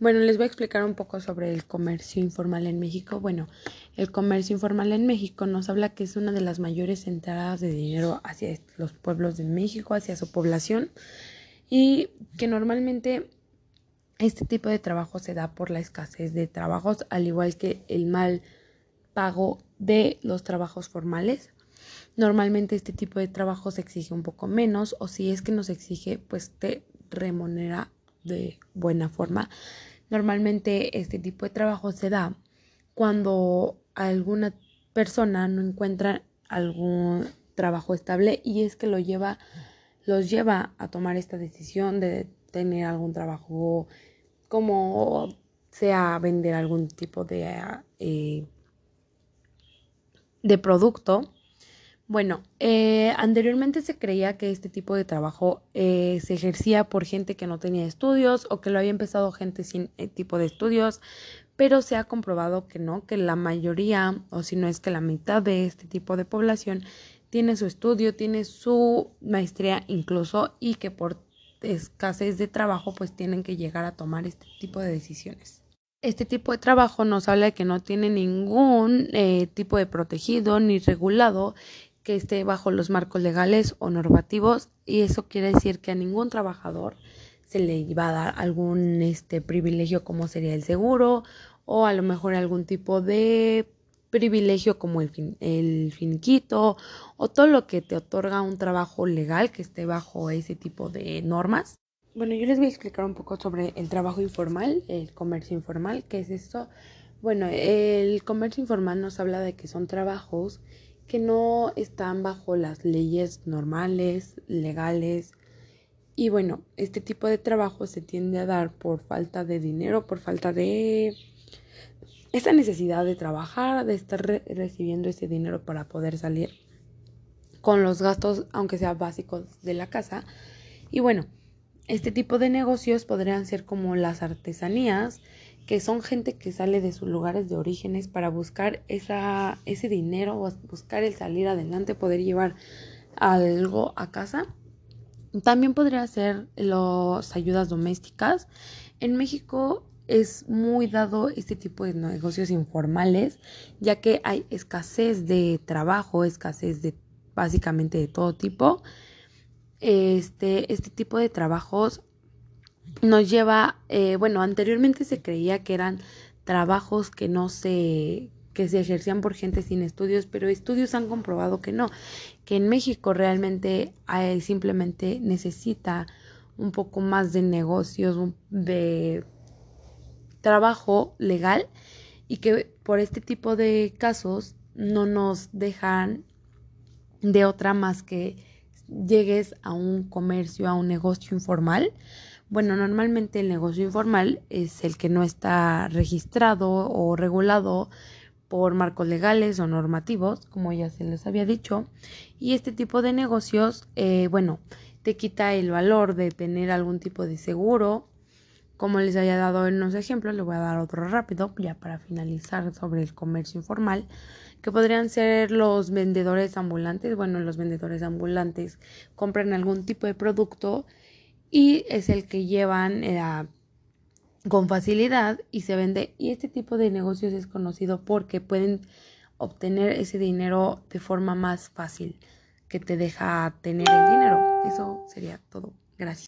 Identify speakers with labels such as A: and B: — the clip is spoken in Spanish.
A: Bueno, les voy a explicar un poco sobre el comercio informal en México. Bueno, el comercio informal en México nos habla que es una de las mayores entradas de dinero hacia los pueblos de México, hacia su población, y que normalmente este tipo de trabajo se da por la escasez de trabajos, al igual que el mal pago de los trabajos formales. Normalmente este tipo de trabajo se exige un poco menos o si es que nos exige, pues te remunera de buena forma Normalmente este tipo de trabajo se da cuando alguna persona no encuentra algún trabajo estable y es que lo lleva, los lleva a tomar esta decisión de tener algún trabajo como sea vender algún tipo de, eh, de producto bueno, eh, anteriormente se creía que este tipo de trabajo eh, se ejercía por gente que no tenía estudios o que lo había empezado gente sin eh, tipo de estudios, pero se ha comprobado que no, que la mayoría, o si no es que la mitad de este tipo de población tiene su estudio, tiene su maestría incluso y que por escasez de trabajo pues tienen que llegar a tomar este tipo de decisiones. Este tipo de trabajo nos habla de que no tiene ningún tipo de protegido ni regulado que esté bajo los marcos legales o normativos y eso quiere decir que a ningún trabajador se le va a dar algún este privilegio como sería el seguro o a lo mejor algún tipo de privilegio como el, fin, el finiquito o todo lo que te otorga un trabajo legal que esté bajo ese tipo de normas. Bueno, yo les voy a explicar un poco sobre el trabajo informal, el comercio informal, ¿qué es esto? Bueno, el comercio informal nos habla de que son trabajos que no están bajo las leyes normales, legales. Y bueno, este tipo de trabajo se tiende a dar por falta de dinero, por falta de esa necesidad de trabajar, de estar recibiendo ese dinero para poder salir con los gastos, aunque sean básicos de la casa. Y bueno, este tipo de negocios podrían ser como las artesanías, que son gente que sale de sus lugares de orígenes para buscar esa, ese dinero, buscar el salir adelante, poder llevar algo a casa. También podría ser las ayudas domésticas. En México es muy dado este tipo de negocios informales, ya que hay escasez de trabajo, escasez de básicamente de todo tipo. Este, este tipo de trabajos nos lleva, eh, bueno, anteriormente se creía que eran trabajos que no se que se ejercían por gente sin estudios, pero estudios han comprobado que no, que en México realmente simplemente necesita un poco más de negocios, de trabajo legal y que por este tipo de casos no nos dejan de otra más que llegues a un comercio, a un negocio informal bueno, normalmente el negocio informal es el que no está registrado o regulado por marcos legales o normativos, como ya se les había dicho. Y este tipo de negocios, eh, bueno, te quita el valor de tener algún tipo de seguro. Como les había dado en unos ejemplos, le voy a dar otro rápido, ya para finalizar sobre el comercio informal, que podrían ser los vendedores ambulantes. Bueno, los vendedores ambulantes compran algún tipo de producto y es el que llevan eh, con facilidad y se vende. Y este tipo de negocios es conocido porque pueden obtener ese dinero de forma más fácil que te deja tener el dinero. Eso sería todo. Gracias.